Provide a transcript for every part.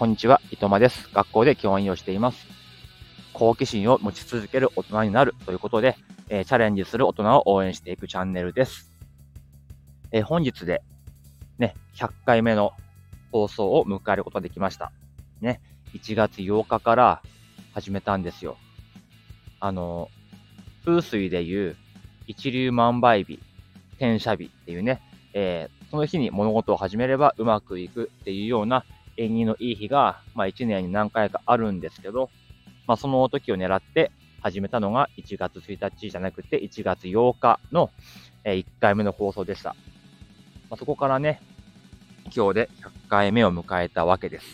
こんにちは、いとまです。学校で教員をしています。好奇心を持ち続ける大人になるということで、えー、チャレンジする大人を応援していくチャンネルです。えー、本日で、ね、100回目の放送を迎えることができました。ね、1月8日から始めたんですよ。あの、風水でいう一粒万倍日、転写日っていうね、えー、その日に物事を始めればうまくいくっていうような縁起のいい日が、まあ1年に何回かあるんですけど、まあその時を狙って始めたのが1月1日じゃなくて1月8日の1回目の放送でした。まあ、そこからね、今日で100回目を迎えたわけです。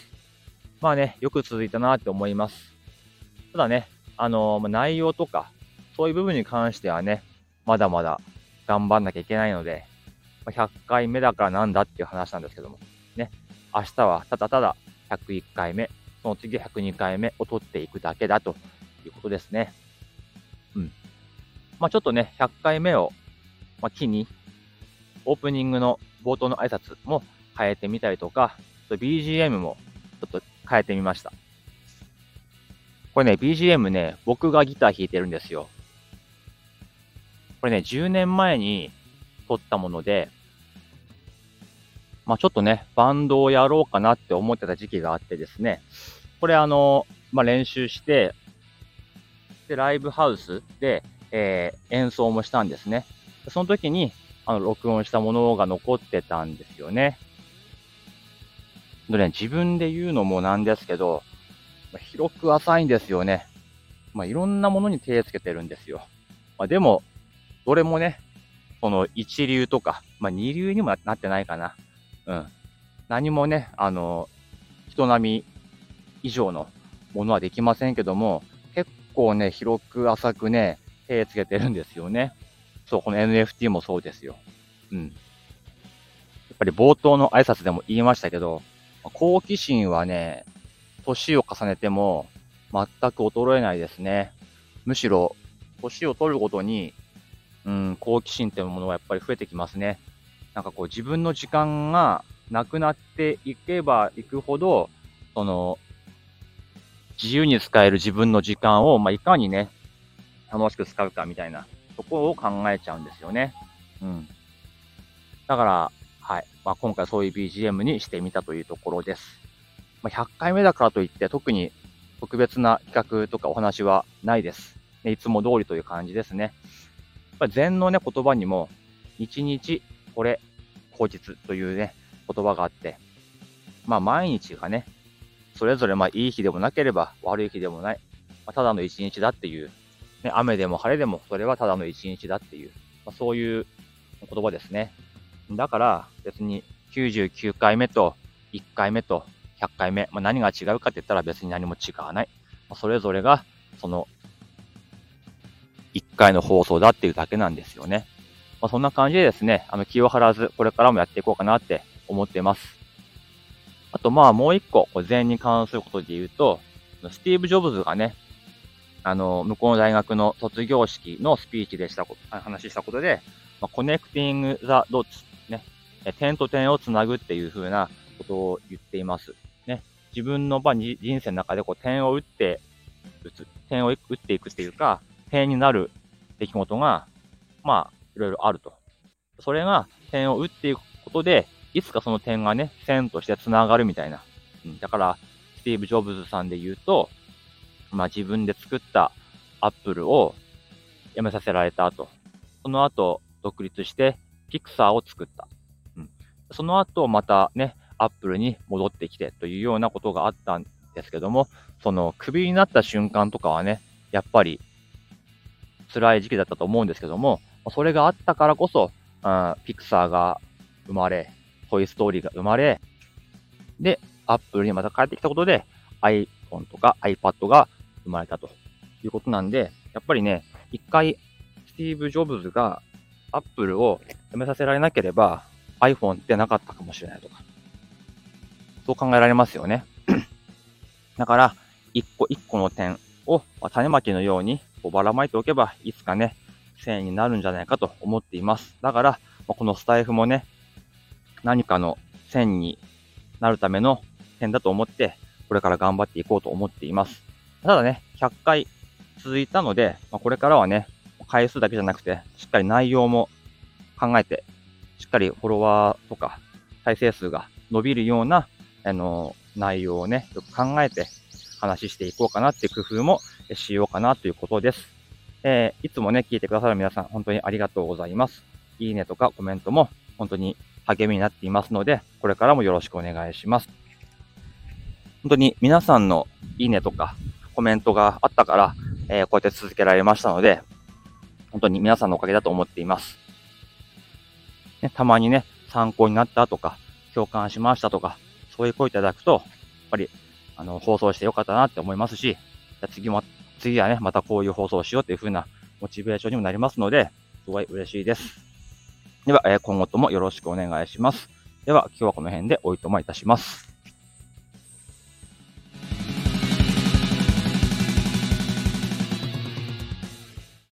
まあね、よく続いたなって思います。ただね、あのー、内容とか、そういう部分に関してはね、まだまだ頑張んなきゃいけないので、100回目だからなんだっていう話なんですけども、ね、明日はただただ101回目、その次102回目を取っていくだけだということですね。うん。まあちょっとね、100回目を、まあ、機に、オープニングの冒頭の挨拶も変えてみたりとか、BGM もちょっと変えてみました。これね、BGM ね、僕がギター弾いてるんですよ。これね、10年前に撮ったもので、まあちょっとね、バンドをやろうかなって思ってた時期があってですね、これあの、まあ練習して、で、ライブハウスで、えー、演奏もしたんですね。その時に、あの、録音したものが残ってたんですよね。でね、自分で言うのもなんですけど、まあ、広く浅いんですよね。まあ、いろんなものに手をつけてるんですよ。まあ、でも、どれもね、この一流とか、まあ、二流にもなってないかな。うん。何もね、あの、人並み以上のものはできませんけども、結構ね、広く浅くね、手つけてるんですよね。そう、この NFT もそうですよ。うん。やっぱり冒頭の挨拶でも言いましたけど、好奇心はね、年を重ねても全く衰えないですね。むしろ、年を取るごとに、うん、好奇心っていうものはやっぱり増えてきますね。なんかこう自分の時間がなくなっていけばいくほど、その、自由に使える自分の時間を、まあ、いかにね、楽しく使うかみたいなところを考えちゃうんですよね。うん。だから、はい。まあ、今回そういう BGM にしてみたというところです。まあ、100回目だからといって特に特別な企画とかお話はないです。ね、いつも通りという感じですね。やっぱ禅のね、言葉にも、日日これ、口実というね、言葉があって、まあ毎日がね、それぞれまあいい日でもなければ悪い日でもない、まあ、ただの一日だっていう、ね、雨でも晴れでもそれはただの一日だっていう、まあ、そういう言葉ですね。だから別に99回目と1回目と100回目、まあ、何が違うかって言ったら別に何も違わない。まあ、それぞれがその1回の放送だっていうだけなんですよね。まあ、そんな感じでですね、あの気を張らず、これからもやっていこうかなって思っています。あと、まあ、もう一個、こ禅に関することで言うと、スティーブ・ジョブズがね、あの、向こうの大学の卒業式のスピーチでしたこと、話したことで、まあ、 connecting the dots、ね、点と点をつなぐっていう風なことを言っています。ね、自分の、まあ、人生の中でこう点を打って、打つ、点を打っていくっていうか、点になる出来事が、まあ、いろいろあると。それが点を打っていくことで、いつかその点がね、線として繋がるみたいな。うん、だから、スティーブ・ジョブズさんで言うと、まあ自分で作ったアップルを辞めさせられた後、その後、独立してピクサーを作った。うん、その後、またね、アップルに戻ってきてというようなことがあったんですけども、そのクビになった瞬間とかはね、やっぱり辛い時期だったと思うんですけども、それがあったからこそ、あピクサーが生まれ、トイストーリーが生まれ、で、アップルにまた帰ってきたことで iPhone とか iPad が生まれたということなんで、やっぱりね、一回スティーブ・ジョブズがアップルを辞めさせられなければ iPhone ってなかったかもしれないとか、そう考えられますよね。だから、一個一個の点を種まきのようにばらまいておけば、いつかね、1000円になるんじゃないかと思っています。だから、このスタイフもね、何かの線になるための点だと思って、これから頑張っていこうと思っています。ただね、100回続いたので、ま、これからはね、回数だけじゃなくて、しっかり内容も考えて、しっかりフォロワーとか再生数が伸びるような、あの、内容をね、よく考えて話していこうかなっていう工夫もしようかなということです。えー、いつもね、聞いてくださる皆さん、本当にありがとうございます。いいねとかコメントも本当に励みになっていますので、これからもよろしくお願いします。本当に皆さんのいいねとかコメントがあったから、えー、こうやって続けられましたので、本当に皆さんのおかげだと思っています。ね、たまにね、参考になったとか、共感しましたとか、そういう声いただくと、やっぱり、あの、放送してよかったなって思いますし、じゃ次も、次はね、またこういう放送をしようっていう風なモチベーションにもなりますので、すごい嬉しいです。では、え今後ともよろしくお願いします。では、今日はこの辺でおいともいたします。